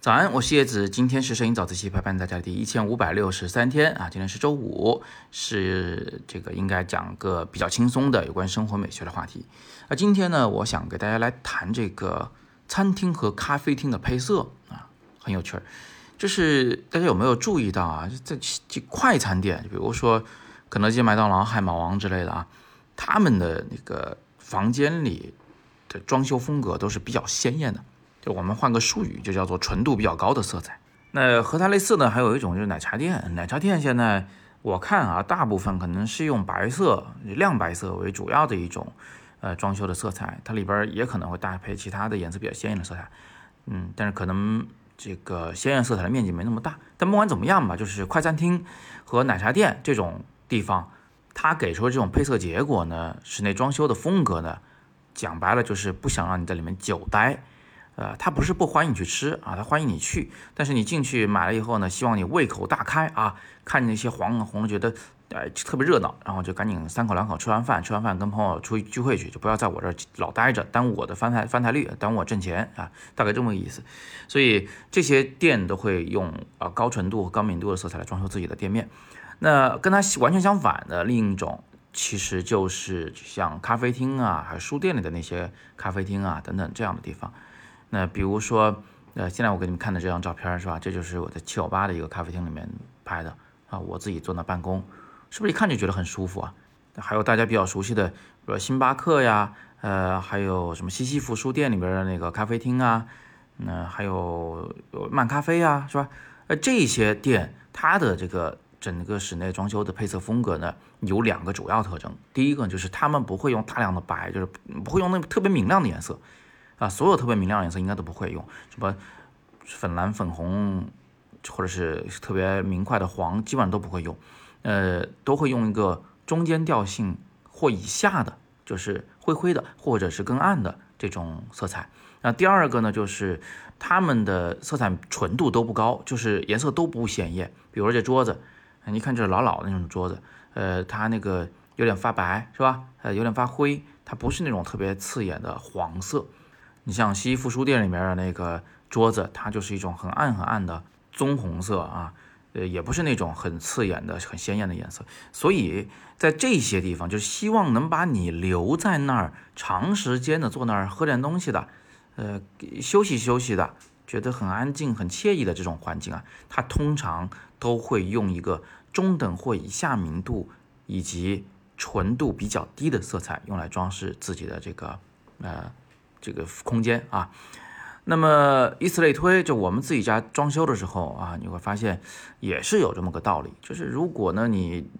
早安，我是叶子，今天是摄影早自习陪伴大家的第一千五百六十三天啊，今天是周五，是这个应该讲个比较轻松的有关生活美学的话题。那今天呢，我想给大家来谈这个餐厅和咖啡厅的配色啊，很有趣儿。就是大家有没有注意到啊，在这快餐店，比如说肯德基、麦当劳、汉堡王之类的啊，他们的那个房间里的装修风格都是比较鲜艳的。就我们换个术语，就叫做纯度比较高的色彩。那和它类似呢，还有一种就是奶茶店。奶茶店现在我看啊，大部分可能是用白色、亮白色为主要的一种呃装修的色彩，它里边也可能会搭配其他的颜色比较鲜艳的色彩。嗯，但是可能这个鲜艳色彩的面积没那么大。但不管怎么样吧，就是快餐厅和奶茶店这种地方，它给出的这种配色结果呢，室内装修的风格呢，讲白了就是不想让你在里面久待。呃，他不是不欢迎你去吃啊，他欢迎你去，但是你进去买了以后呢，希望你胃口大开啊，看见那些黄红的，觉得呃特别热闹，然后就赶紧三口两口吃完饭，吃完饭跟朋友出去聚会去，就不要在我这儿老待着，耽误我的翻台翻台率，耽误我挣钱啊，大概这么个意思。所以这些店都会用啊高纯度和、高敏度的色彩来装修自己的店面。那跟它完全相反的另一种，其实就是像咖啡厅啊，还有书店里的那些咖啡厅啊等等这样的地方。那比如说，呃，现在我给你们看的这张照片是吧？这就是我在七九八的一个咖啡厅里面拍的啊，我自己坐那办公，是不是一看就觉得很舒服啊？还有大家比较熟悉的，比如星巴克呀，呃，还有什么西西弗书店里边的那个咖啡厅啊，那还有漫咖啡啊，是吧？呃，这些店它的这个整个室内装修的配色风格呢，有两个主要特征。第一个就是他们不会用大量的白，就是不会用那特别明亮的颜色。啊，所有特别明亮的颜色应该都不会用，什么粉蓝、粉红，或者是特别明快的黄，基本上都不会用。呃，都会用一个中间调性或以下的，就是灰灰的，或者是更暗的这种色彩。那第二个呢，就是它们的色彩纯度都不高，就是颜色都不显眼。比如说这桌子，你看这老老的那种桌子，呃，它那个有点发白，是吧？呃，有点发灰，它不是那种特别刺眼的黄色。你像西服书店里面的那个桌子，它就是一种很暗很暗的棕红色啊，呃，也不是那种很刺眼的、很鲜艳的颜色。所以在这些地方，就是希望能把你留在那儿长时间的坐那儿喝点东西的，呃，休息休息的，觉得很安静、很惬意的这种环境啊，它通常都会用一个中等或以下明度以及纯度比较低的色彩用来装饰自己的这个呃。这个空间啊，那么以此类推，就我们自己家装修的时候啊，你会发现也是有这么个道理，就是如果呢你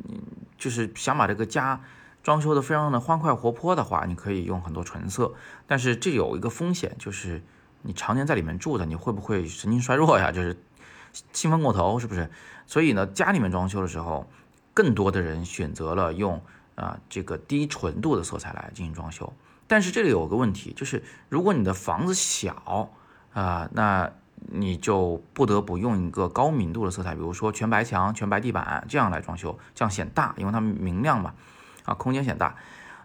就是想把这个家装修的非常的欢快活泼的话，你可以用很多纯色，但是这有一个风险，就是你常年在里面住的，你会不会神经衰弱呀？就是兴奋过头，是不是？所以呢，家里面装修的时候，更多的人选择了用啊这个低纯度的色彩来进行装修。但是这里有个问题，就是如果你的房子小啊，那你就不得不用一个高明度的色彩，比如说全白墙、全白地板这样来装修，这样显大，因为它明亮嘛，啊，空间显大。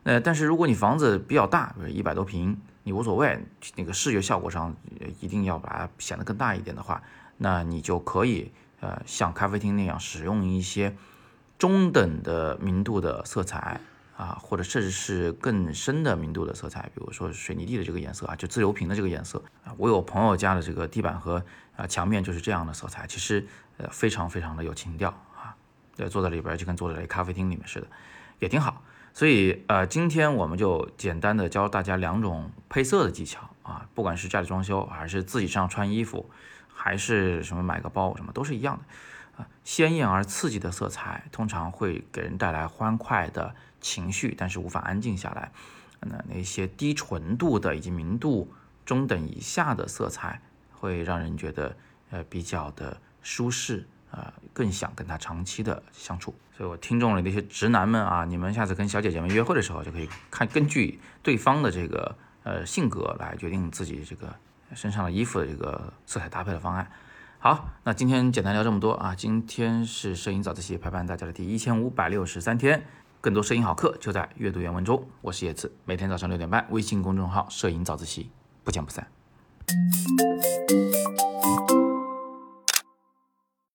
呃，但是如果你房子比较大，比如一百多平，你无所谓，那个视觉效果上一定要把它显得更大一点的话，那你就可以呃像咖啡厅那样使用一些中等的明度的色彩。啊，或者甚至是更深的明度的色彩，比如说水泥地的这个颜色啊，就自由平的这个颜色啊。我有朋友家的这个地板和啊墙面就是这样的色彩，其实呃非常非常的有情调啊。对，坐在里边就跟坐在咖啡厅里面似的，也挺好。所以呃，今天我们就简单的教大家两种配色的技巧啊，不管是家里装修还是自己上穿衣服，还是什么买个包什么，都是一样的。啊，鲜艳而刺激的色彩通常会给人带来欢快的情绪，但是无法安静下来。那那些低纯度的以及明度中等以下的色彩，会让人觉得呃比较的舒适，呃更想跟他长期的相处。所以我听众里那些直男们啊，你们下次跟小姐姐们约会的时候，就可以看根据对方的这个呃性格来决定自己这个身上的衣服的这个色彩搭配的方案。好，那今天简单聊这么多啊！今天是摄影早自习陪伴大家的第一千五百六十三天，更多摄影好课就在阅读原文中。我是叶子，每天早上六点半，微信公众号“摄影早自习”，不见不散。